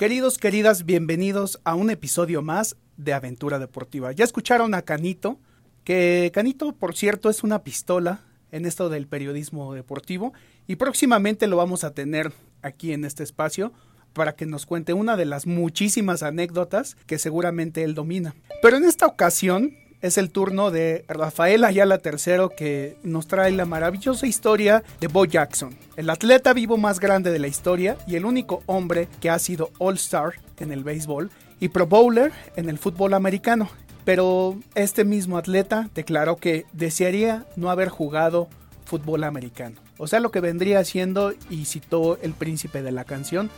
Queridos, queridas, bienvenidos a un episodio más de Aventura Deportiva. Ya escucharon a Canito, que Canito, por cierto, es una pistola en esto del periodismo deportivo y próximamente lo vamos a tener aquí en este espacio para que nos cuente una de las muchísimas anécdotas que seguramente él domina. Pero en esta ocasión es el turno de Rafael Ayala III que nos trae la maravillosa historia de Bo Jackson, el atleta vivo más grande de la historia y el único hombre que ha sido All-Star en el béisbol y Pro Bowler en el fútbol americano. Pero este mismo atleta declaró que desearía no haber jugado fútbol americano. O sea, lo que vendría siendo, y citó el príncipe de la canción,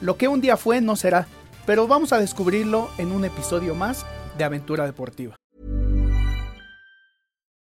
lo que un día fue no será, pero vamos a descubrirlo en un episodio más de Aventura Deportiva.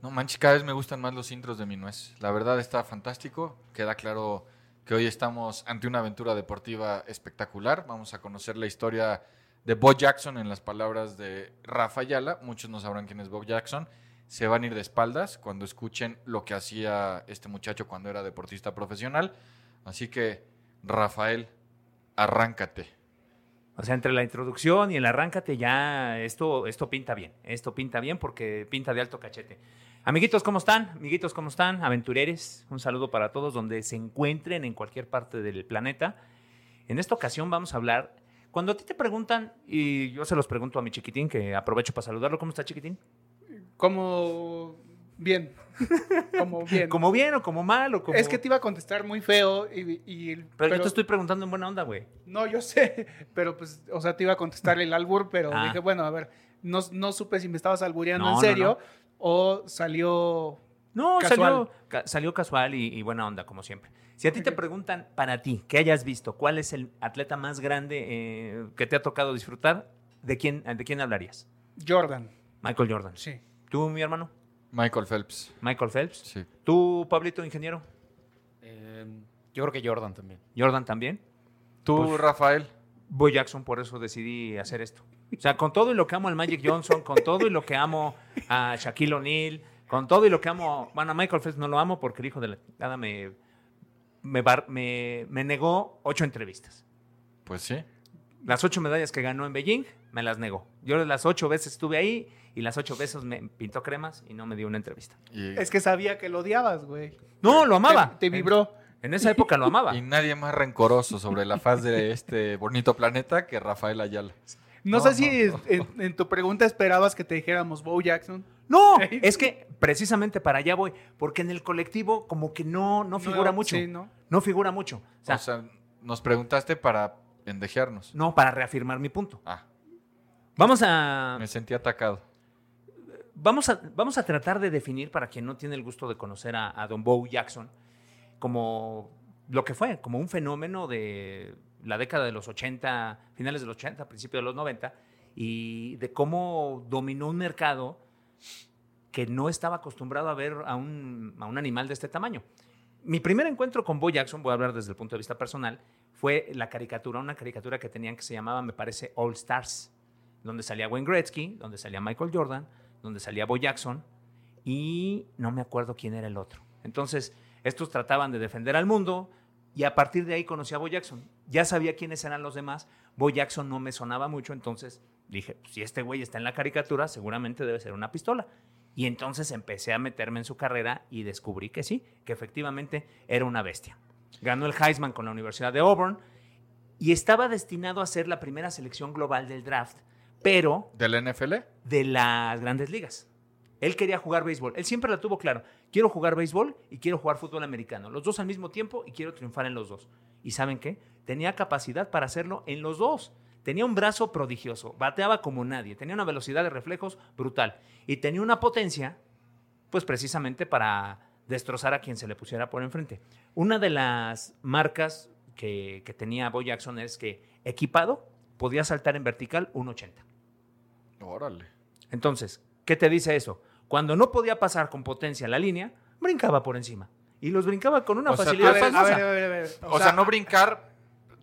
No manches, cada vez me gustan más los intros de mi nuez. La verdad está fantástico. Queda claro que hoy estamos ante una aventura deportiva espectacular. Vamos a conocer la historia de Bo Jackson en las palabras de Rafa Ayala. Muchos no sabrán quién es Bo Jackson. Se van a ir de espaldas cuando escuchen lo que hacía este muchacho cuando era deportista profesional. Así que, Rafael, arráncate. O sea, entre la introducción y el arráncate ya esto, esto pinta bien. Esto pinta bien porque pinta de alto cachete. Amiguitos, ¿cómo están? Amiguitos, ¿cómo están? Aventureres, un saludo para todos donde se encuentren en cualquier parte del planeta. En esta ocasión vamos a hablar, cuando a ti te preguntan, y yo se los pregunto a mi chiquitín, que aprovecho para saludarlo, ¿cómo está chiquitín? Como bien. Como bien. ¿Como bien o como mal? O como... Es que te iba a contestar muy feo y... y- Pero, yo te estoy preguntando en buena onda, güey. No, yo sé, pero pues, o sea, te iba a contestar el albur, pero Ah. dije, bueno, a ver, no, no supe si me estabas albureando No, en no, serio o salió... No, Casual. salió, ca- salió casual y, y buena onda, como siempre. Si a ti te preguntan, para ti, que hayas visto, ¿cuál es el atleta más grande eh, que te ha tocado disfrutar? ¿De quién, ¿De quién hablarías? Jordan, Michael Jordan. sí. ¿Tú, mi hermano? Michael Phelps. Michael Phelps. Sí. ¿Tú, Pablito, ingeniero? Eh, yo creo que Jordan también. Jordan también. Tú, Pues- Rafael. Boy Jackson, por eso decidí hacer esto. O sea, con todo y lo que amo al Magic Johnson, con todo y lo que amo a Shaquille O'Neal, con todo y lo que amo, bueno, a Michael Phelps no lo amo porque el hijo de la nada me, me, bar- me, me negó ocho entrevistas. Pues sí. Las ocho medallas que ganó en Beijing, me las negó. Yo las ocho veces estuve ahí y las ocho veces me pintó cremas y no me dio una entrevista. Y, Es que sabía que lo odiabas, güey. No, lo amaba. Te, te vibró. En esa época lo amaba. y nadie más rencoroso sobre la faz de este bonito planeta que Rafael Ayala. No, No, sé si no, En, en tu pregunta esperabas que te dijéramos Bo Jackson. No, es que precisamente para allá voy, porque en el colectivo como que no, no figura No, mucho. sí, ¿no? No figura mucho. O sea, O sea, nos preguntaste para pendejearnos. no, para reafirmar mi punto. Ah, Vamos a, me sentí atacado. vamos a, vamos a tratar de definir, para quien no tiene el gusto de conocer a, a Don Bo Jackson, como lo que fue, como un fenómeno de la década de los 80, finales de los 80, principios de los 90, y de cómo dominó un mercado que no estaba acostumbrado a ver a un, a un animal de este tamaño. Mi primer encuentro con Bo Jackson, voy a hablar desde el punto de vista personal, fue la caricatura, una caricatura que tenían que se llamaba, me parece, All Stars, donde salía Wayne Gretzky, donde salía Michael Jordan, donde salía Bo Jackson, y no me acuerdo quién era el otro. Entonces, estos trataban de defender al mundo, y a partir de ahí conocí a Bo Jackson. Ya sabía quiénes eran los demás. Bo Jackson no me sonaba mucho, entonces dije, si este güey está en la caricatura, seguramente debe ser una pistola. Y entonces empecé a meterme en su carrera y descubrí que sí, que efectivamente era una bestia. Ganó el Heisman con la Universidad de Auburn y estaba destinado a ser la primera selección global del draft, pero ¿Del NFL? de las grandes ligas. Él quería jugar béisbol. Él siempre la tuvo claro. Quiero jugar béisbol y quiero jugar fútbol americano. Los dos al mismo tiempo y quiero triunfar en los dos. ¿Y saben qué? Tenía capacidad para hacerlo en los dos. Tenía un brazo prodigioso. Bateaba como nadie. Tenía una velocidad de reflejos brutal. Y tenía una potencia, pues precisamente para destrozar a quien se le pusiera por enfrente. Una de las marcas que, que tenía Bo Jackson es que equipado podía saltar en vertical 1.80. Órale. Entonces, ¿qué te dice eso? Cuando no podía pasar con potencia la línea, brincaba por encima. Y los brincaba con una O sea, facilidad A ver, a ver, a ver, a ver. O, sea, no brincar,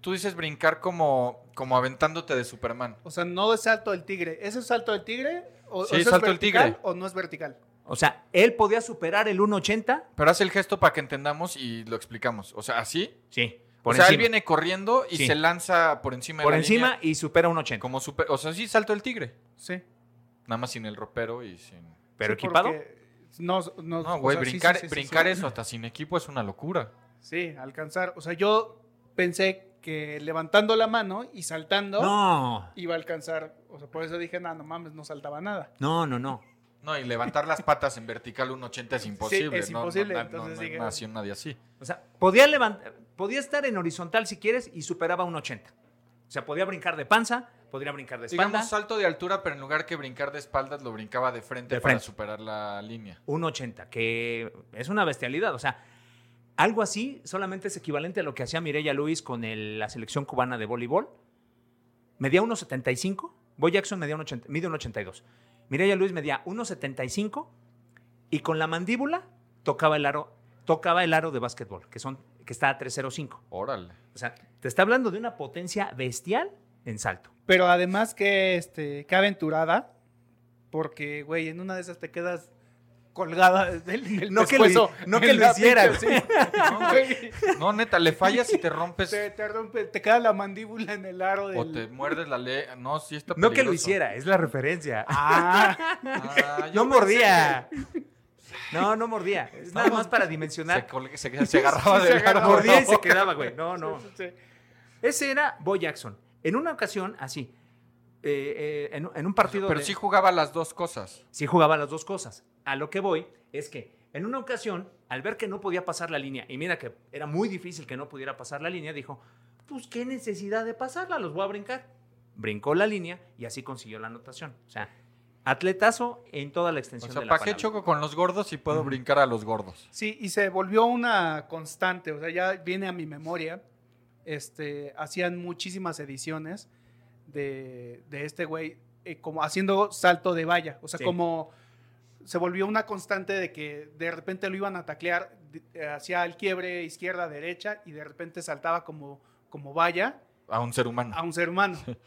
tú dices brincar como, como aventándote de Superman. O sea, no es salto del tigre. ¿Ese es salto del tigre? ¿O, Sí, o salto es del vertical tigre. ¿O no es vertical? O sea, él podía superar el 1.80. Pero haz el gesto para que entendamos y lo explicamos. O sea, así. Sí. O sea, él viene corriendo y Sí. se lanza por encima por de la encima línea y supera 1.80. Como super, o sea, sí, salto el tigre. Sí. Nada más sin el ropero y sin. Pero Sí, equipado. No, no, No, o güey, sea, sí, brincar, sí, sí, sí, brincar sí. eso hasta sin equipo es una locura. Sí, alcanzar. O sea, yo pensé que levantando la mano y saltando No, iba a alcanzar. O sea, por eso dije, no, no mames, no saltaba nada. no, no, no. No, y levantar las patas en vertical un 80 es imposible. es no, imposible, No, no, entonces no, no dije- nació nadie así. O sea, podía levantar, podía estar en horizontal si quieres y superaba un 80. O sea, podía brincar de panza, podría brincar de espalda. Digamos salto de altura, pero en lugar que brincar de espaldas, lo brincaba de frente De para frente. superar la línea. un 80, que es una bestialidad. O sea, algo así solamente es equivalente a lo que hacía Mireya Luis con el- la selección cubana de voleibol. Medía 1,75. Bo Jackson medía un 80 mide 1,82. Mireya Luis medía 1,75 y con la mandíbula tocaba el aro, tocaba el aro de básquetbol, que, son, que está a 3,05. Órale. O sea, te está hablando de una potencia bestial en salto. Pero además que, este, que aventurada, porque, güey, en una de esas te quedas colgada del, del No que lo- no que hiciera, pinche, sí. No, güey. No, neta, le fallas y te rompes te, te rompe, te queda la mandíbula en el aro del... o te muerdes la ley. No, sí está No que lo peligroso. hiciera, es la referencia. Ah, Ah, No mordía. No, no mordía. Es nada más para dimensionar. Se, se, se agarraba del se. Mordía y se quedaba, güey. No, no. sí. Ese era Bo Jackson. En una ocasión, así, eh, eh, en, en un partido. Pero de- sí jugaba las dos cosas. sí jugaba las dos cosas. A lo que voy es que en una ocasión, al ver que no podía pasar la línea, y mira que era muy difícil que no pudiera pasar la línea, dijo: Pues qué necesidad de pasarla, los voy a brincar. Brincó la línea y así consiguió la anotación. O sea, atletazo en toda la O extensión sea, de la ¿para qué palabra. choco con los gordos si puedo brincar a los gordos? Sí, y se volvió una constante, o sea, ya viene a mi memoria. Este, hacían muchísimas ediciones de, de este güey, eh, como haciendo salto de valla, o sea, Sí. como se volvió una constante de que de repente lo iban a taclear eh, hacia el quiebre izquierda, derecha, y de repente saltaba como, como valla A un ser humano. a un ser humano.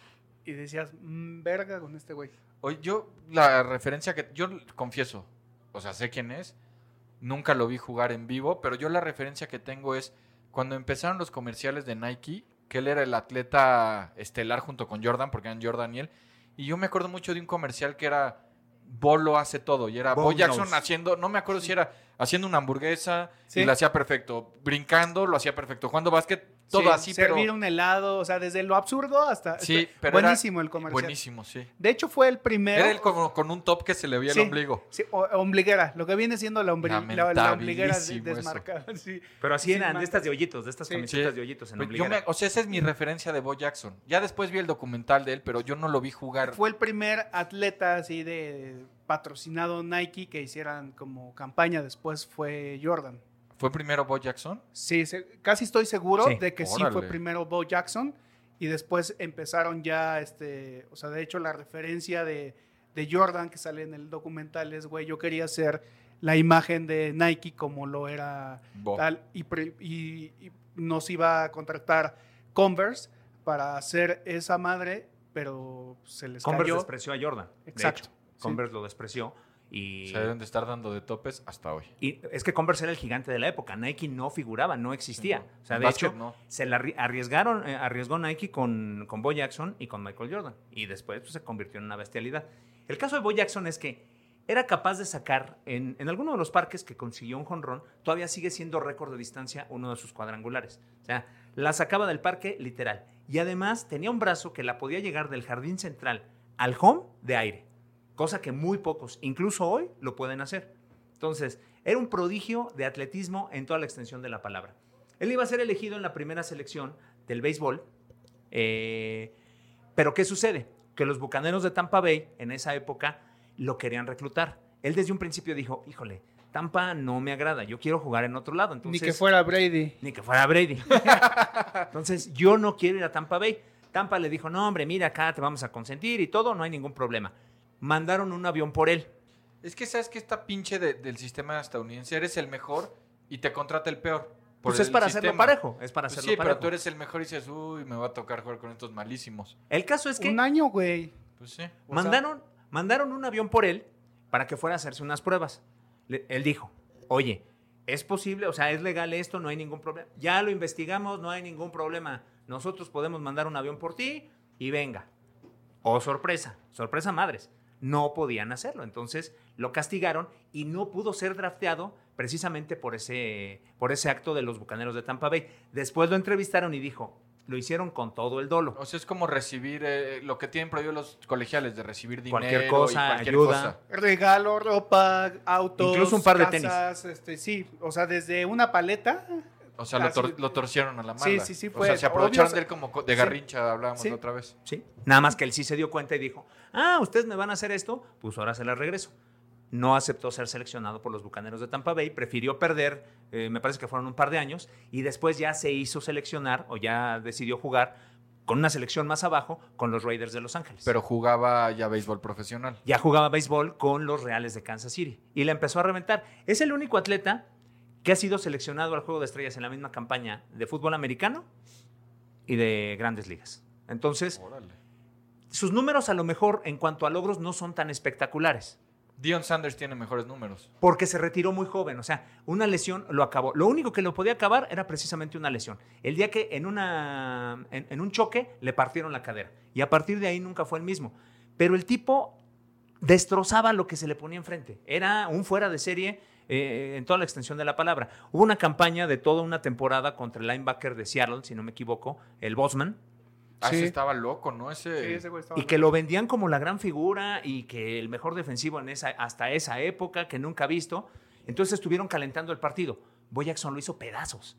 Y decías, "Mm, verga con este güey. Oye, yo, la referencia que. Yo confieso, o sea, sé quién es. Nunca lo vi jugar en vivo, pero yo la referencia que tengo es cuando empezaron los comerciales de Nike, que él era el atleta estelar junto con Jordan, porque eran Jordan y él. Y yo me acuerdo mucho de un comercial que era Bolo hace todo. Y era Bo Bo Jackson knows. haciendo, no me acuerdo si era haciendo una hamburguesa Sí. y lo hacía perfecto. Brincando, lo hacía perfecto. Jugando básquet, todo Sí, así, pero. Servir un helado, o sea, desde lo absurdo hasta... Sí, pero era buenísimo el comercial. Buenísimo, sí. De hecho, fue el primero... Era él como con un top que se le veía Sí. el ombligo. Sí, o- ombliguera, lo que viene siendo la, ombri- la- la ombliguera desmarcada. sí. Pero así Sí, eran, de estas de hoyitos, de estas Sí. camisetas Sí. de hoyitos en Pero yo ombliguera. me- o sea, esa es mi referencia de Bo Jackson. Ya después vi el documental de él, pero yo no lo vi jugar. Fue el primer atleta así de patrocinado Nike que hicieran como campaña. Después fue Jordan. ¿Fue primero Bo Jackson? Sí, se- casi estoy seguro Sí. de que sí fue primero Bo Jackson y después empezaron ya, este, o sea, de hecho la referencia de, de Jordan que sale en el documental es, güey, yo quería ser la imagen de Nike como lo era Bo. tal y, pre- y- y nos iba a contratar Converse para hacer esa madre, pero se les Converse cayó. despreció a Jordan. de Exacto, sí. Converse lo despreció Y, Se deben de estar dando de topes hasta hoy. y es que Converse era el gigante de la época. Nike no figuraba, no existía. No. O sea, de hecho, no. se la arri- arriesgaron, eh, arriesgó Nike con, con Bo Jackson y con Michael Jordan. Y después pues, se convirtió en una bestialidad. El caso de Bo Jackson es que era capaz de sacar en, en alguno de los parques que consiguió un jonrón, todavía sigue siendo récord de distancia uno de sus cuadrangulares. O sea, la sacaba del parque literal. Y además tenía un brazo que la podía llegar del jardín central al home de aire. Cosa que muy pocos, incluso hoy, lo pueden hacer. Entonces, era un prodigio de atletismo en toda la extensión de la palabra. Él iba a ser elegido en la primera selección del béisbol. eh, pero ¿qué sucede? Que los Bucaneros de Tampa Bay en esa época lo querían reclutar. Él desde un principio dijo, híjole, Tampa no me agrada, yo quiero jugar en otro lado. Ni Entonces, que fuera Brady. ni que fuera Brady. Entonces, yo no quiero ir a Tampa Bay. Tampa le dijo, no, hombre, mira, acá te vamos a consentir y todo, no hay ningún problema. Mandaron un avión por él. Es que sabes que esta pinche de- del sistema estadounidense, eres el mejor y te contrata el peor. por Pues es para hacerlo parejo, es para Pues hacerlo sí, parejo. pero tú eres el mejor y dices, uy, me va a tocar jugar con estos malísimos. El caso es que Un año, güey. Pues sí. Mandaron, mandaron un avión por él para que fuera a hacerse unas pruebas. Le- él dijo, oye, ¿es posible? O sea, ¿es legal esto? No hay ningún problema. Ya lo investigamos, no hay ningún problema. Nosotros podemos mandar un avión por ti y venga. Oh, sorpresa, sorpresa madres. No podían hacerlo. Entonces lo castigaron y no pudo ser drafteado precisamente por ese, por ese acto de los Bucaneros de Tampa Bay. Después lo entrevistaron y dijo, lo hicieron con todo el dolo. O sea, es como recibir eh, lo que tienen prohibido los colegiales de recibir dinero Cualquier y cosa, cualquier ayuda. cosa. Regalo, ropa, autos. Incluso un par de tenis. Este, sí, o sea, desde una paleta. O sea, lo, Así- tor- lo torcieron a la mala. Sí, sí, sí, O sea, se aprovecharon obvio, de él como co- de sí. garrincha, hablábamos Sí. la otra vez. Sí. Nada más que él sí se dio cuenta y dijo, ah, ustedes me van a hacer esto, pues ahora se las regreso. No aceptó ser seleccionado por los Bucaneros de Tampa Bay, prefirió perder, eh, me parece que fueron un par de años, y después ya se hizo seleccionar o ya decidió jugar con una selección más abajo con los Raiders de Los Ángeles. Pero jugaba ya béisbol profesional. ya jugaba béisbol con los Reales de Kansas City y la empezó a reventar. Es el único atleta que ha sido seleccionado al Juego de Estrellas en la misma campaña de fútbol americano y de grandes ligas. Entonces, Órale. Sus números a lo mejor en cuanto a logros no son tan espectaculares. Dion Sanders tiene mejores números. Porque se retiró muy joven, o sea, una lesión lo acabó. Lo único que lo podía acabar era precisamente una lesión. El día que en, una, en, en un choque le partieron la cadera. Y a partir de ahí nunca fue el mismo. Pero el tipo destrozaba lo que se le ponía enfrente. Era un fuera de serie eh, en toda la extensión de la palabra. Hubo una campaña de toda una temporada contra el linebacker de Seattle, si no me equivoco, el Bosman, Ah, Sí. ese estaba loco, ¿no? Ese. Sí, ese güey estaba y que lo vendían como la gran figura y que el mejor defensivo en esa, hasta esa época que nunca ha visto. Entonces estuvieron calentando el partido. Bo Jackson lo hizo pedazos.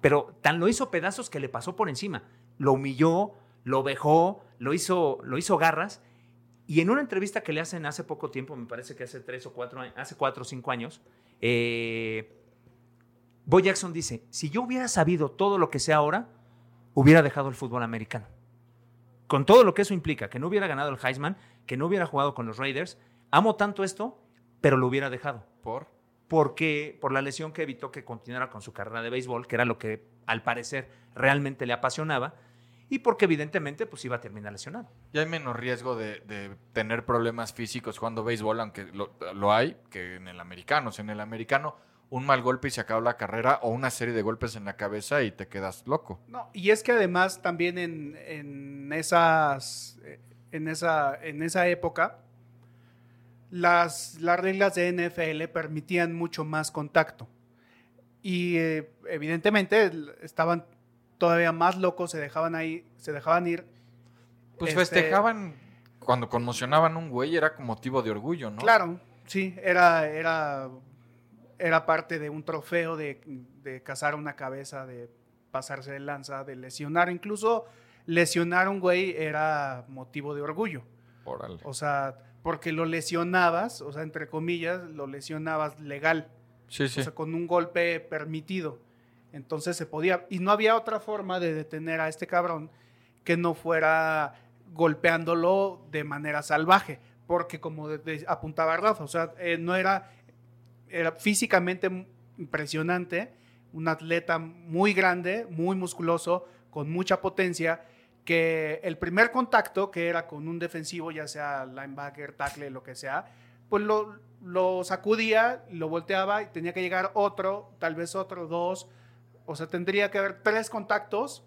Pero tan lo hizo pedazos que le pasó por encima. Lo humilló, lo vejó, lo hizo, lo hizo garras. Y en una entrevista que le hacen hace poco tiempo, me parece que hace tres o cuatro años, hace cuatro o cinco años, eh, Bo Jackson dice, si yo hubiera sabido todo lo que sé ahora, hubiera dejado el fútbol americano. Con todo lo que eso implica, que no hubiera ganado el Heisman, que no hubiera jugado con los Raiders, amo tanto esto, pero lo hubiera dejado. Por. Porque por la lesión que evitó que continuara con su carrera de béisbol, que era lo que al parecer realmente le apasionaba, y porque evidentemente pues iba a terminar lesionado. Ya hay menos riesgo de, de tener problemas físicos jugando béisbol, aunque lo, lo hay, que en el americano. O sea, en el americano, un mal golpe y se acaba la carrera, o una serie de golpes en la cabeza y te quedas loco. No, y es que además también en, en esas eh, en esa en esa época las, las reglas de NFL permitían mucho más contacto. Y eh, evidentemente estaban todavía más locos, se dejaban ahí, se dejaban ir. Pues Este- festejaban cuando conmocionaban un güey, era con motivo de orgullo, ¿no? Claro, sí, era, era, era parte de un trofeo de, de cazar una cabeza, de pasarse de lanza, de lesionar. Incluso lesionar a un güey era motivo de orgullo. O sea, porque lo lesionabas, o sea, entre comillas, lo lesionabas legal, Sí, sí. o sea, con un golpe permitido. Entonces se podía, y no había otra forma de detener a este cabrón que no fuera golpeándolo de manera salvaje, porque como de- de- apuntaba Rafa, o sea, eh, no era, era físicamente impresionante, un atleta muy grande, muy musculoso, con mucha potencia, que el primer contacto, que era con un defensivo, ya sea linebacker, tackle, lo que sea, pues lo, lo sacudía, lo volteaba y tenía que llegar otro, tal vez otro, dos. O sea, tendría que haber tres contactos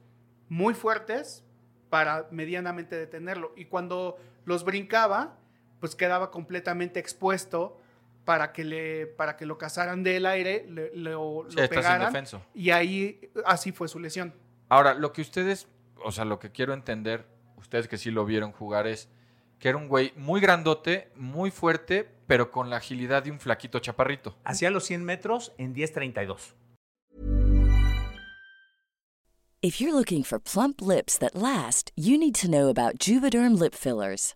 muy fuertes para medianamente detenerlo. Y cuando los brincaba, pues quedaba completamente expuesto para que, le, para que lo cazaran del aire, le- lo, Sí, lo estás pegaran. indefenso. Y ahí, así fue su lesión. Ahora, lo que ustedes, o sea, lo que quiero entender, ustedes que sí lo vieron jugar, es que era un güey muy grandote, muy fuerte, pero con la agilidad de un flaquito chaparrito. Hacía los 100 metros en 10.32. If you're looking for plump lips that last, you need to know about Juvederm lip fillers.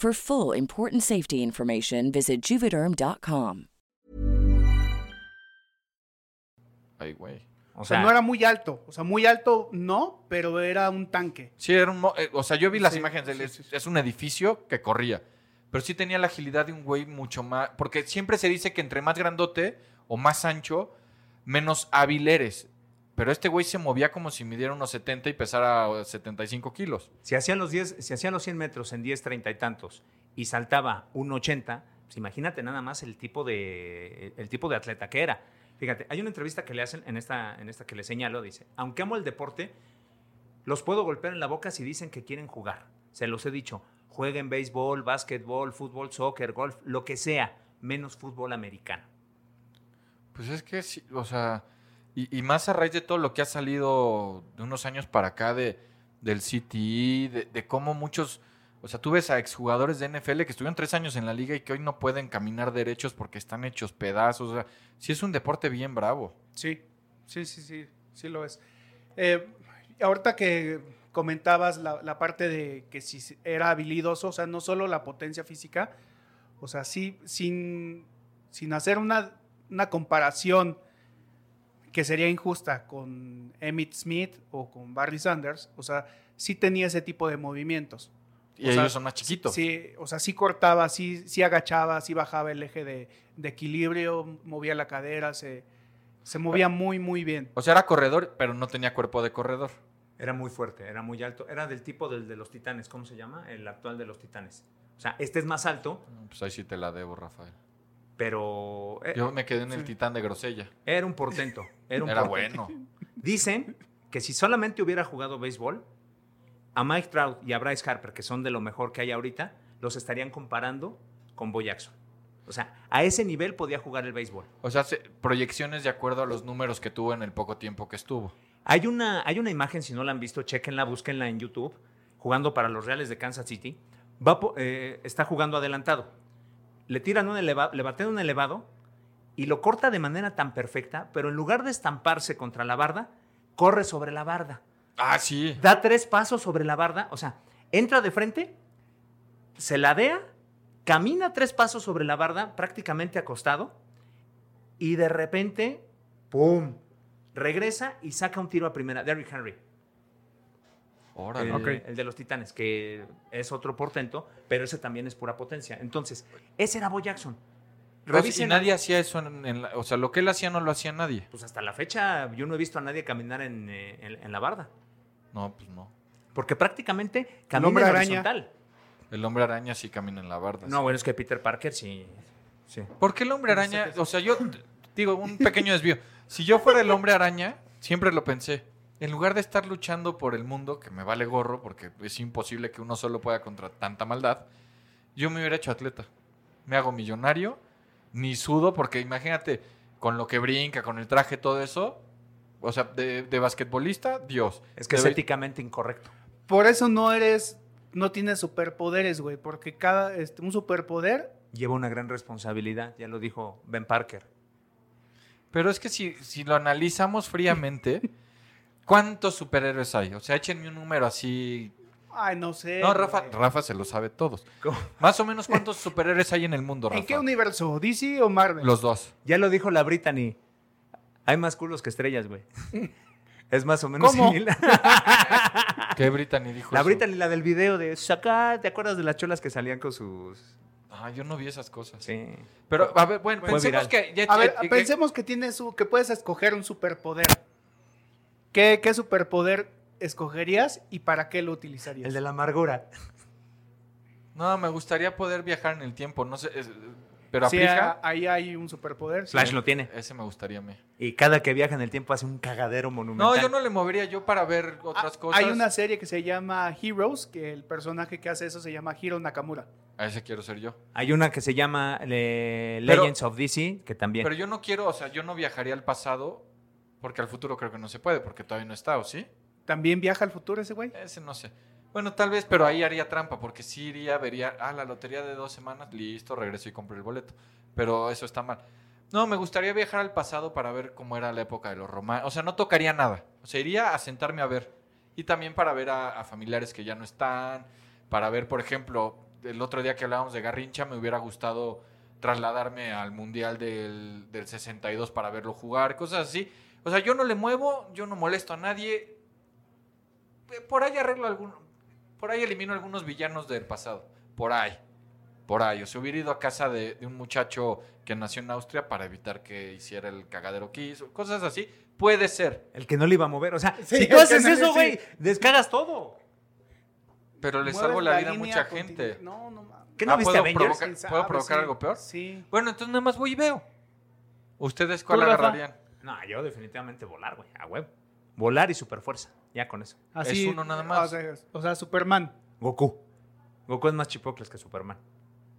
For full important safety information, visit juvederm.com. Ay, güey. O O sea, no era muy alto. O sea, muy alto no, pero era un tanque. Sí, era un... eh, o sea, yo vi las Sí, imágenes, de él, sí, es, sí, sí. es un edificio que corría, pero sí tenía la agilidad de un güey mucho más... Porque siempre se dice que entre más grandote o más ancho, menos hábil eres. Pero este güey se movía como si midiera unos 70 y pesara 75 kilos. Si hacía los 10, si hacía los 100 metros en 10.30 y tantos y saltaba un 80, pues imagínate nada más el tipo de el tipo de atleta que era. Fíjate, hay una entrevista que le hacen en esta en esta que le señalo, dice, "Aunque amo el deporte, los puedo golpear en la boca si dicen que quieren jugar. Se los he dicho, jueguen béisbol, básquetbol, fútbol, soccer, golf, lo que sea, menos fútbol americano." Pues es que o sea, y, más a raíz de todo lo que ha salido de unos años para acá de, del CTI, de, de cómo muchos, o sea, tú ves a exjugadores de NFL que estuvieron tres años en la liga y que hoy no pueden caminar derechos porque están hechos pedazos. O sea, sí es un deporte bien bravo. Sí, sí, sí, sí, sí lo es. Eh, ahorita que comentabas la, la parte de que si era habilidoso, o sea, no solo la potencia física, o sea, sí, sin, sin hacer una, una comparación que sería injusta con Emmitt Smith o con Barry Sanders, o sea, sí tenía ese tipo de movimientos. Y O sea, ellos son más chiquitos. Sí, o sea, sí cortaba, sí, sí agachaba, sí bajaba el eje de, de equilibrio, movía la cadera, se, se movía muy, muy bien. O sea, era corredor, pero no tenía cuerpo de corredor. Era muy fuerte, era muy alto, era del tipo del de los Titanes, ¿cómo se llama? El actual de los Titanes. O sea, este es más alto, Pues ahí sí te la debo, Rafael. Pero eh, Yo me quedé en el sí. titán de Grosella. era un portento. Era, un Era portento. bueno. Dicen que si solamente hubiera jugado béisbol, a Mike Trout y a Bryce Harper, que son de lo mejor que hay ahorita, los estarían comparando con Bo Jackson. O sea, a ese nivel podía jugar el béisbol. O sea, se- proyecciones de acuerdo a los números que tuvo en el poco tiempo que estuvo. Hay una, hay una imagen, si no la han visto, chequenla, búsquenla en YouTube, jugando para los Reales de Kansas City. Va eh, está jugando adelantado. Le tiran un elevado, le batean un elevado y lo corta de manera tan perfecta, pero en lugar de estamparse contra la barda, corre sobre la barda. Ah, sí. Da tres pasos sobre la barda, o sea, entra de frente, se ladea, camina tres pasos sobre la barda, prácticamente acostado, y de repente, ¡pum! Regresa y saca un tiro a primera. Derrick Henry, Órale. el, Ok. el de los Titanes, que es otro portento, pero ese también es pura potencia. Entonces, ese era Bo Jackson. Revisen- nadie hacía eso en, en la- o sea, lo que él hacía no lo hacía nadie. Pues hasta la fecha yo no he visto a nadie caminar en, eh, en- en la barda. No, pues no. Porque prácticamente camina hombre en araña. horizontal. El hombre araña sí camina en la barda. No, bueno, es que Peter Parker sí. sí. ¿Por qué el hombre araña? O sea, yo digo, un pequeño desvío. Si yo fuera el hombre araña, siempre lo pensé. En lugar de estar luchando por el mundo, que me vale gorro, porque es imposible que uno solo pueda contra tanta maldad, yo me hubiera hecho atleta. Me hago millonario, ni sudo, porque imagínate, con lo que brinca, con el traje, todo eso. O sea, de, de basquetbolista, Dios. Es que es De- éticamente incorrecto. Por eso no eres, no tienes superpoderes, güey, porque cada, este, un superpoder, Lleva una gran responsabilidad, ya lo dijo Ben Parker. Pero es que si, si lo analizamos fríamente, ¿cuántos superhéroes hay? O sea, échenme un número así. ay, no sé. No, Rafa, güey. Rafa se lo sabe todos. ¿Cómo? Más o menos, ¿cuántos superhéroes hay en el mundo, Rafa? ¿En qué universo? ¿DC o Marvel? Los dos. Ya lo dijo la Brittany. Hay más culos que estrellas, güey. Es más o menos ¿Cómo? similar. ¿Qué Brittany dijo La eso? Brittany, la del video de Saca, ¿te acuerdas de las cholas que salían con sus. Ah, yo no vi esas cosas. Sí. Pero, a ver, bueno, Fue pensemos viral. que... ya- A ver, ya- pensemos que tienes su- que puedes escoger un superpoder. ¿Qué, qué superpoder escogerías y para qué lo utilizarías? El de la amargura. No, me gustaría poder viajar en el tiempo. No sé, es- pero Sí, aplica... a- ahí hay un superpoder. sí. Flash lo tiene. Ese me gustaría a mí. Y cada que viaja en el tiempo hace un cagadero No, monumental. yo no le movería yo para ver otras Ah, cosas. Hay una serie que se llama Heroes, que el personaje que hace eso se llama Hiro Nakamura. A ese quiero ser yo. Hay una que se llama eh, Pero- Legends of DC, que también. Pero yo no quiero, o sea, yo no viajaría al pasado porque al futuro creo que no se puede porque todavía no está, ¿o sí? ¿También viaja al futuro ese güey? Ese no sé. Bueno, tal vez, pero ahí haría trampa porque sí iría, vería, ah, la lotería de dos semanas, listo, regreso y compro el boleto. Pero eso está mal. No, me gustaría viajar al pasado para ver cómo era la época de los romanos. O sea, no tocaría nada. O sea, iría a sentarme a ver. Y también para ver a, a familiares que ya no están. Para ver, por ejemplo, el otro día que hablábamos de Garrincha, me hubiera gustado trasladarme al Mundial del, del 62 para verlo jugar, cosas así. O sea, yo no le muevo, yo no molesto a nadie. Eh, Por ahí arreglo algún... Por ahí elimino algunos villanos del pasado. Por ahí. Por ahí. O sea, hubiera ido a casa de, de un muchacho que nació en Austria para evitar que hiciera el cagadero que hizo. Cosas así. Puede ser. El que no le iba a mover. O sea, Sí, si tú haces no eso, sí. güey, descargas todo. Pero le salvo la, vida a mucha gente. No, no mames. ¿Qué no Ah, viste ¿puedo Avengers? provocar-. ¿Puedo provocar Sí, algo peor? Sí. Bueno, entonces nada más voy y veo. ¿Ustedes cuál agarrarían? No, yo definitivamente volar, güey, a huevo. Volar y superfuerza, ya con eso. Así, uno nada más. O sea, o sea, Superman. Goku. Goku es más chipocles que Superman.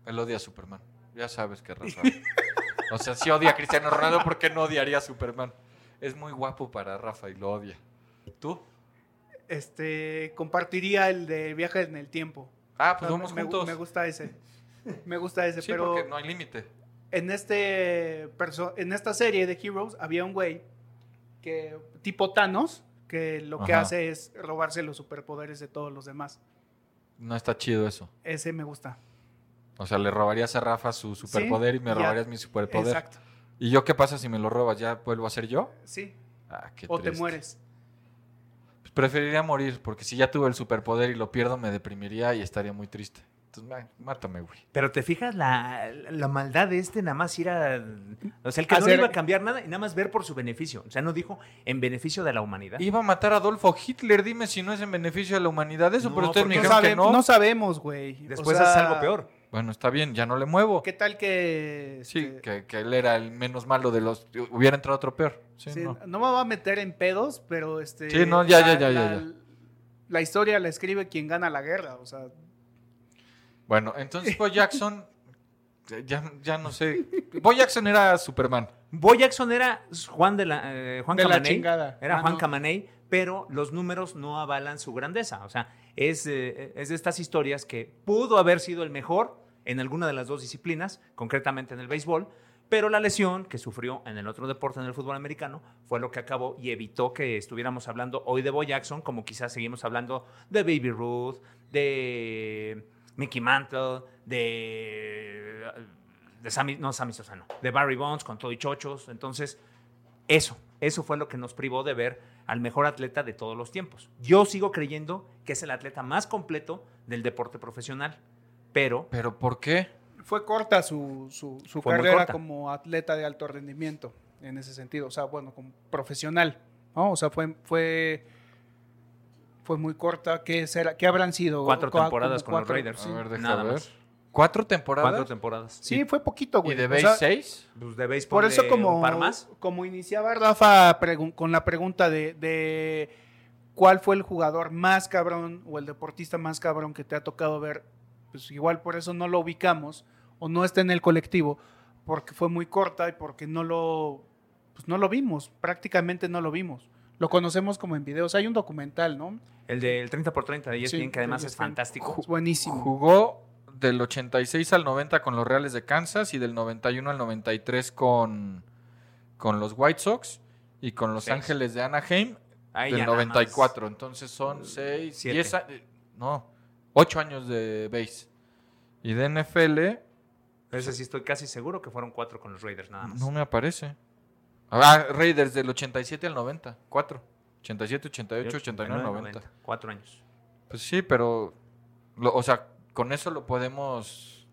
Él odia a Superman. Ya sabes que Rafa. o sea, si odia a Cristiano Ronaldo, ¿por qué no odiaría a Superman? Es muy guapo para Rafa y lo odia. ¿Tú? Este, compartiría el de viaje en el tiempo. Ah, O pues sea, vamos me, juntos. me gusta ese. Me gusta ese, sí, pero porque no hay límite. En este en esta serie de Heroes había un güey que tipo Thanos que lo que hace es robarse los superpoderes de todos los demás. No está chido eso. Ese me gusta. O sea, le robarías a Rafa su superpoder y me ya. robarías mi superpoder. Exacto. ¿Y yo qué pasa si me lo robas? ¿Ya vuelvo a ser yo? Sí. Ah, qué o te mueres. Pues preferiría morir, porque si ya tuve el superpoder y lo pierdo, me deprimiría y estaría muy triste. Entonces, mátame, güey. Pero te fijas la, la maldad de este nada más ir a... O sea, el que no iba a cambiar nada y nada más ver por su beneficio. O sea, no dijo en beneficio de la humanidad. Iba a matar a Adolfo Hitler, dime si no es en beneficio de la humanidad eso, No, pero ustedes me dijeron sabe- que no. no sabemos, güey. O Después sea, haces algo peor. Bueno, está bien, ya no le muevo. ¿Qué tal que Sí, este, que, que él era el menos malo de los... Hubiera entrado otro peor. Sí, Sí, no. no. me va a meter en pedos, pero este. Sí, no, ya, la- ya, ya, ya, la- ya. La historia la escribe quien gana la guerra, o sea. Bueno, entonces Bo Jackson... Ya, ya no sé. Bo Jackson era Superman. Bo Jackson era Juan de la eh, Juan De la Camaney. chingada. Era Ah, Juan no. Camaney, pero los números no avalan su grandeza. O sea, es, eh, es de estas historias que pudo haber sido el mejor en alguna de las dos disciplinas, concretamente en el béisbol, pero la lesión que sufrió en el otro deporte, en el fútbol americano, fue lo que acabó y evitó que estuviéramos hablando hoy de Bo Jackson, como quizás seguimos hablando de Baby Ruth, de Mickey Mantle, de, de Sammy, no Sammy Sosa, no, de Barry Bonds con todo y chochos. Entonces, eso, eso fue lo que nos privó de ver al mejor atleta de todos los tiempos. Yo sigo creyendo que es el atleta más completo del deporte profesional, pero ¿Pero por qué? Fue corta su, su, su carrera corta. como atleta de alto rendimiento, en ese sentido. O sea, bueno, como profesional. ¿no? O sea, fue, fue, fue muy corta. ¿Qué, será, ¿Qué habrán sido? cuatro temporadas con los cuatro- Raiders. sí. A ver, deja nada ver. más. ¿Cuatro temporadas? cuatro temporadas. Sí, fue poquito, ¿Y güey. de O base sea, seis? Pues de béisbol Por eso, de como, un par más. como iniciaba Rafa con la pregunta de, de cuál fue el jugador más cabrón o el deportista más cabrón que te ha tocado ver, pues igual por eso no lo ubicamos o no está en el colectivo, porque fue muy corta y porque no lo, pues no lo vimos, prácticamente no lo vimos. Lo conocemos como en videos. Hay un documental, ¿no? El del 30 por 30 de ESPN, Sí, que además de es ESPN. fantástico. Es buenísimo. Jugó del 86 al 90 con los Reales de Kansas y del 91 al 93 con, con los White Sox y con los. Ángeles de Anaheim Ahí del ya nada más. 94. Entonces son 6, siete. 10 no, 8 años de base. Y de NFL Ese sí estoy casi seguro que fueron cuatro con los Raiders nada más. no me aparece. Ah, Raiders del 87 al 90, 4. 87, 88, 89, 90. Cuatro años. Pues sí, pero, lo- o sea, con eso lo podemos,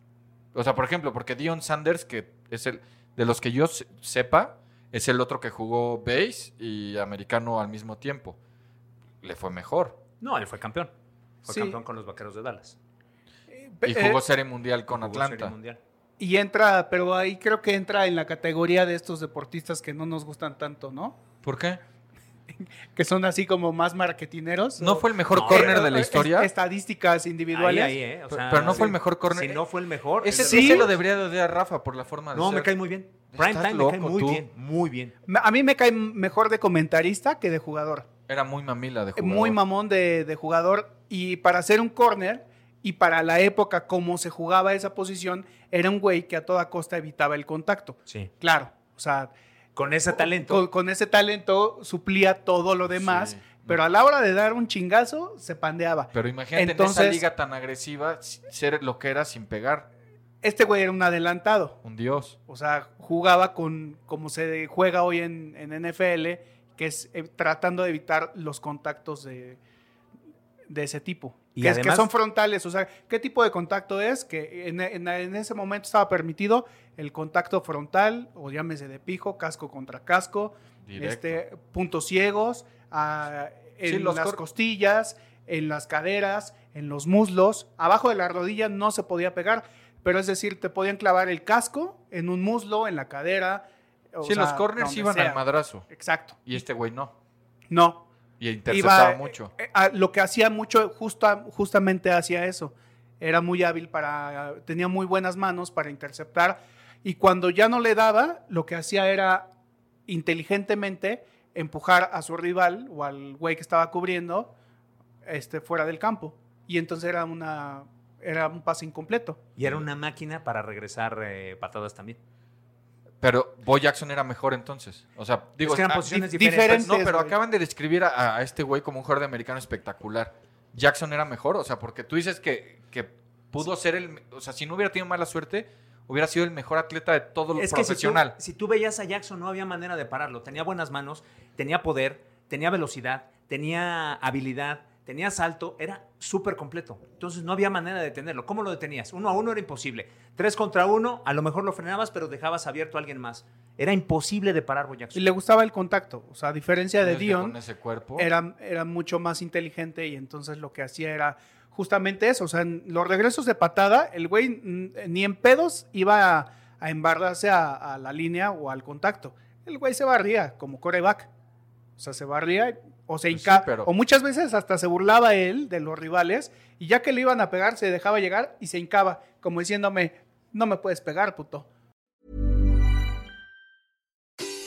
o sea, por ejemplo, porque Dion Sanders, que es el, de los que yo se- sepa, es el otro que jugó base y americano al mismo tiempo. Le fue mejor. No, él fue campeón. Fue Sí. campeón con los Vaqueros de Dallas. Y Eh, jugó Serie Mundial con Jugó Serie Atlanta. Mundial. Y entra, pero ahí creo que entra en la categoría de estos deportistas que no nos gustan tanto, ¿no? ¿Por qué? Que son así como más marketineros. ¿No o- fue el mejor No, corner de la historia? Estadísticas individuales. Ahí, ahí, ¿eh? O Pero- sea, pero no fue el mejor corner. Si no fue el mejor. Ese, es- Sí. ese lo debería de odiar Rafa por la forma de No, ser. me cae muy bien. Prime Time me cae muy tú. bien. Muy bien. A mí me cae mejor de comentarista que de jugador. Era muy mamila de jugador. Muy mamón de, de jugador. Y para hacer un corner y para la época como se jugaba esa posición, era un güey que a toda costa evitaba el contacto. Sí. Claro, o sea, Con ese talento. con, con ese talento suplía todo lo demás, Sí. pero a la hora de dar un chingazo se pandeaba. Pero imagínate en Entonces- esa liga tan agresiva, ser lo que era sin pegar. Este güey era un adelantado. Un dios. O sea, jugaba con como se juega hoy en, en NFL, que es eh, tratando de evitar los contactos de, de ese tipo. Y que, es- que son frontales. O sea, ¿qué tipo de contacto es? Que en, en- en ese momento estaba permitido el contacto frontal, o llámese de pijo, casco contra casco, Directo. este, puntos ciegos, ah, en Sí, los las cor- costillas, en las caderas, en los muslos. Abajo de la rodilla no se podía pegar, pero es decir, te podían clavar el casco en un muslo, en la cadera. o Sí, sea, los corners iban sea. al madrazo. Exacto. Y este güey no. No. Y interceptaba Iba, mucho. eh, a- lo que hacía mucho, justa- justamente hacía eso. Era muy hábil para, tenía muy buenas manos para interceptar. Y cuando ya no le daba, lo que hacía era inteligentemente empujar a su rival o al güey que estaba cubriendo este, fuera del campo. Y entonces era, una, era un pase incompleto. Y era una máquina para regresar eh, patadas también. Pero Bo Jackson era mejor entonces. O sea, digo, es que eran ah, posiciones di- diferentes. diferentes. no, pero acaban de describir a, a este güey como un jugador de americano espectacular. Jackson era mejor, o sea, porque tú dices que, que pudo ser el. O sea, si no hubiera tenido mala suerte, hubiera sido el mejor atleta de todo lo Es que si tú, profesional. si tú veías a Jackson, no había manera de pararlo. Tenía buenas manos, tenía poder, tenía velocidad, tenía habilidad, tenía salto, era súper completo. Entonces no había manera de detenerlo. ¿Cómo lo detenías? Uno a uno era imposible. Tres contra uno, a lo mejor lo frenabas, pero dejabas abierto a alguien más. Era imposible de parar Bo Y le gustaba el contacto. O sea, a diferencia de Dion, Con ese cuerpo. era, era mucho más inteligente y entonces lo que hacía era justamente eso. O sea, en los regresos de patada, el güey ni en pedos iba a, a embarrarse a, a la línea o al contacto. El güey se barría como coreback. O sea, se barría o se Pues sí, hinca- pero- o muchas veces hasta se burlaba él de los rivales y ya que le iban a pegar se dejaba llegar y se hincaba como diciéndome, no me puedes pegar, puto.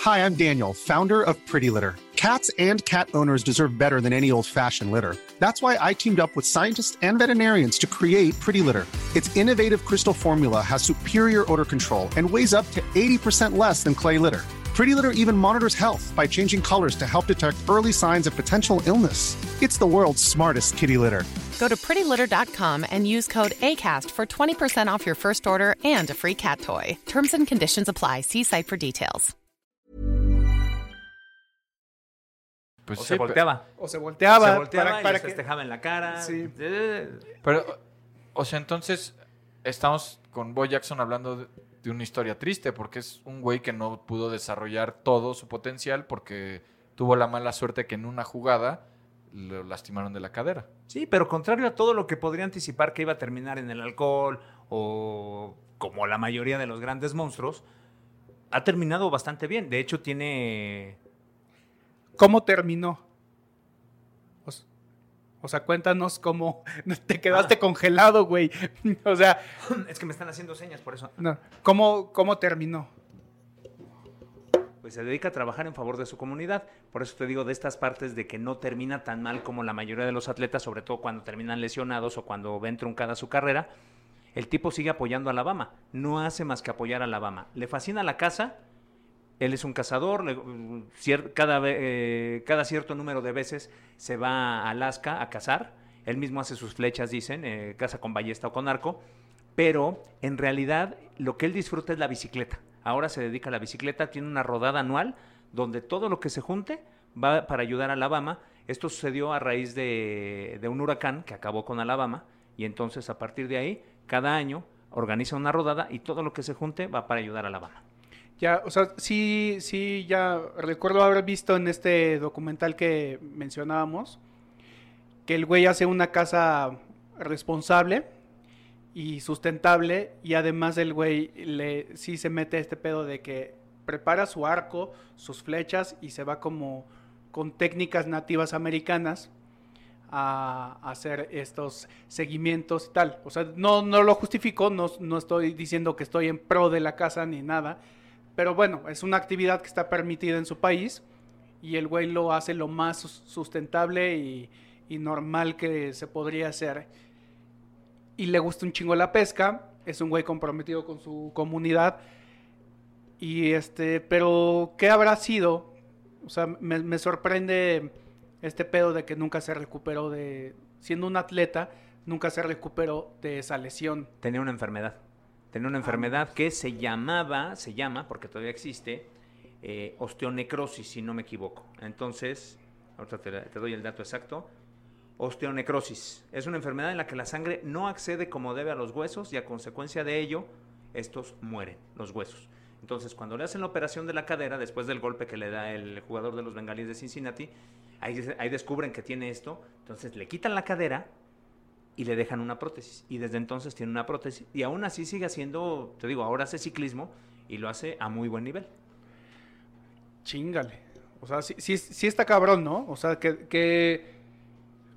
Hi, I'm Daniel, founder of Pretty Litter. Cats and cat owners deserve better than any old fashioned litter. That's why I teamed up with scientists and veterinarians to create Pretty Litter. Its innovative crystal formula has superior odor control and weighs up to 80% less than clay litter. Pretty Litter even monitors health by changing colors to help detect early signs of potential illness. It's the world's smartest kitty litter. Go to prettylitter.com and use code ACAST for 20% off your first order and a free cat toy. Terms and conditions apply. See site for details. Pues o sí, se volteaba. O se volteaba, se volteaba para, y para les que festejaba en la cara. Sí. Eh, Pero, o sea, entonces estamos con Bo Jackson hablando de, de una historia triste, porque es un güey que no pudo desarrollar todo su potencial porque tuvo la mala suerte que en una jugada lo lastimaron de la cadera. Sí, pero contrario a todo lo que podría anticipar que iba a terminar en el alcohol o como la mayoría de los grandes monstruos, ha terminado bastante bien. De hecho, tiene... ¿Cómo terminó? O sea, cuéntanos cómo te quedaste congelado, güey. O sea, Es que me están haciendo señas por eso. no, ¿cómo, ¿cómo terminó? Pues se dedica a trabajar en favor de su comunidad. Por eso te digo de estas partes de que no termina tan mal como la mayoría de los atletas, sobre todo cuando terminan lesionados o cuando ven truncada su carrera. El tipo sigue apoyando a Alabama. No hace más que apoyar a Alabama. Le fascina la caza. Él es un cazador. le- ve- eh, cada cierto número de veces se va a Alaska a cazar. Él mismo hace sus flechas, dicen, eh, caza con ballesta o con arco. Pero en realidad lo que él disfruta es la bicicleta. Ahora se dedica a la bicicleta, tiene una rodada anual donde todo lo que se junte va para ayudar a Alabama. Esto sucedió a raíz de, de un huracán que acabó con Alabama y entonces a partir de ahí, cada año organiza una rodada y todo lo que se junte va para ayudar a Alabama. Ya, o sea, sí, sí, ya recuerdo haber visto en este documental que mencionábamos que el güey hace una casa responsable y sustentable y además el güey le sí se mete este pedo de que prepara su arco, sus flechas y se va como con técnicas nativas americanas a hacer estos seguimientos y tal. O sea, no, no lo justifico, no, no estoy diciendo que estoy en pro de la casa ni nada, pero bueno, es una actividad que está permitida en su país y el güey lo hace lo más sus- sustentable y, y normal que se podría hacer. Y le gusta un chingo la pesca, es un güey comprometido con su comunidad. Y este, pero ¿qué habrá sido? O sea, me, me sorprende este pedo de que nunca se recuperó de, siendo un atleta, nunca se recuperó de esa lesión. Tenía una enfermedad. Tenía una enfermedad que se llamaba, se llama, porque todavía existe, eh, osteonecrosis, si no me equivoco. Entonces, ahorita te, doy el dato exacto. Osteonecrosis es una enfermedad en la que la sangre no accede como debe a los huesos y a consecuencia de ello, estos mueren, los huesos. Entonces, cuando le hacen la operación de la cadera, después del golpe que le da el jugador de los bengalíes de Cincinnati, ahí, ahí descubren que tiene esto, entonces le quitan la cadera y le dejan una prótesis. Y desde entonces tiene una prótesis. Y aún así sigue haciendo, te digo, ahora hace ciclismo y lo hace a muy buen nivel. Chingale. O sea, sí, sí, sí está cabrón, ¿no? O sea, que, que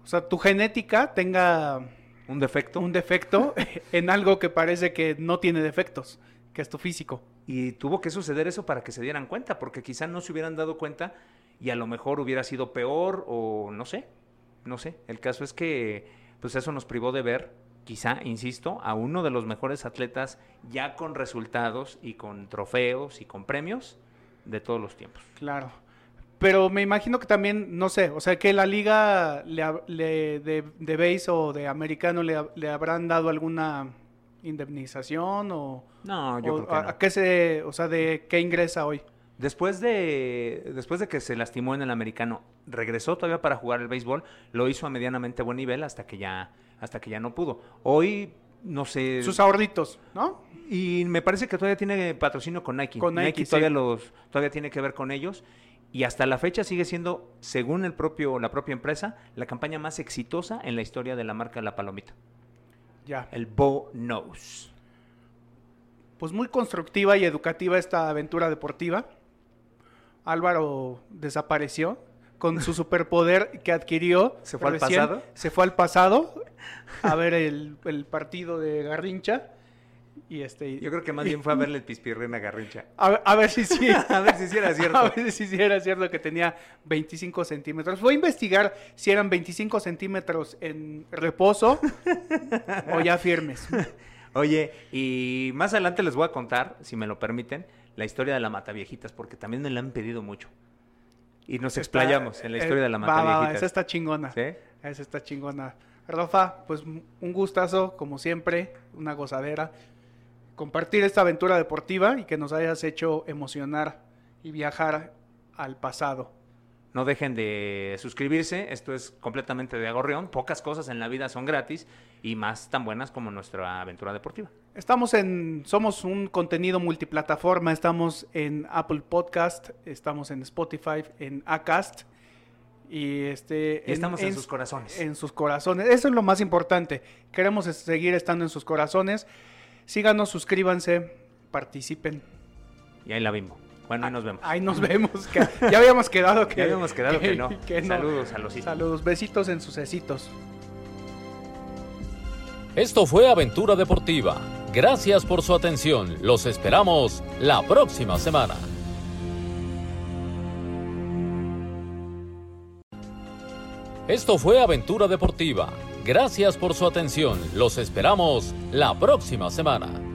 o sea, tu genética tenga Un defecto. un defecto en algo que parece que no tiene defectos, que es tu físico. Y tuvo que suceder eso para que se dieran cuenta, porque quizá no se hubieran dado cuenta y a lo mejor hubiera sido peor o no sé, no sé. El caso es que pues eso nos privó de ver, quizá, insisto, a uno de los mejores atletas ya con resultados y con trofeos y con premios de todos los tiempos. Claro. Pero me imagino que también, no sé, o sea, que la liga le, de, de base o de americano le, ha- le habrán dado alguna indemnización o, No, yo o creo que no. a qué se, o sea, de qué ingresa hoy. Después de, después de que se lastimó en el americano, regresó todavía para jugar el béisbol, lo hizo a medianamente buen nivel hasta que ya, hasta que ya no pudo. Hoy, no sé. Sus ahorritos, ¿no? Y me parece que todavía tiene patrocinio con Nike. Con Nike, sí. todavía los, todavía tiene que ver con ellos. Y hasta la fecha sigue siendo, según el propio, la propia empresa, la campaña más exitosa en la historia de la marca La Palomita. Ya. El Bo Knows. Pues muy constructiva y educativa esta aventura deportiva. Álvaro desapareció con su superpoder que adquirió. ¿Se fue al recién. pasado? Se fue al pasado a ver el, el partido de Garrincha. Y este, Yo creo que más bien fue a verle el Garrincha. a, ver- a ver si sí. A ver si sí era cierto. A ver si sí era cierto que tenía 25 centímetros. Voy a investigar si eran 25 centímetros en reposo o ya firmes. Oye, y más adelante les voy a contar, si me lo permiten, la historia de la Mataviejitas, porque también me la han pedido mucho. Y nos explayamos en la historia de la Eh, va, Mataviejitas. esa está chingona. ¿Sí? Esa está chingona. Rafa, pues un gustazo, como siempre, una gozadera. Compartir esta aventura deportiva y que nos hayas hecho emocionar y viajar al pasado. No dejen de suscribirse, esto es completamente de agorreón. Pocas cosas en la vida son gratis y más tan buenas como nuestra aventura deportiva. Estamos en, somos un contenido multiplataforma, estamos en Apple Podcast, estamos en Spotify, en Acast y este Y estamos en sus corazones. En sus corazones, eso es lo más importante. Queremos seguir estando en sus corazones. Síganos, suscríbanse, participen. Y ahí la vimos. Bueno, ahí nos vemos. Ahí nos vemos. que ya habíamos quedado que, Ya habíamos quedado que no. que no. Saludos a los hijos. Saludos, besitos en sus cecitos. Esto fue Aventura Deportiva. Gracias por su atención. Los esperamos la próxima semana. Esto fue Aventura Deportiva. Gracias por su atención. Los esperamos la próxima semana.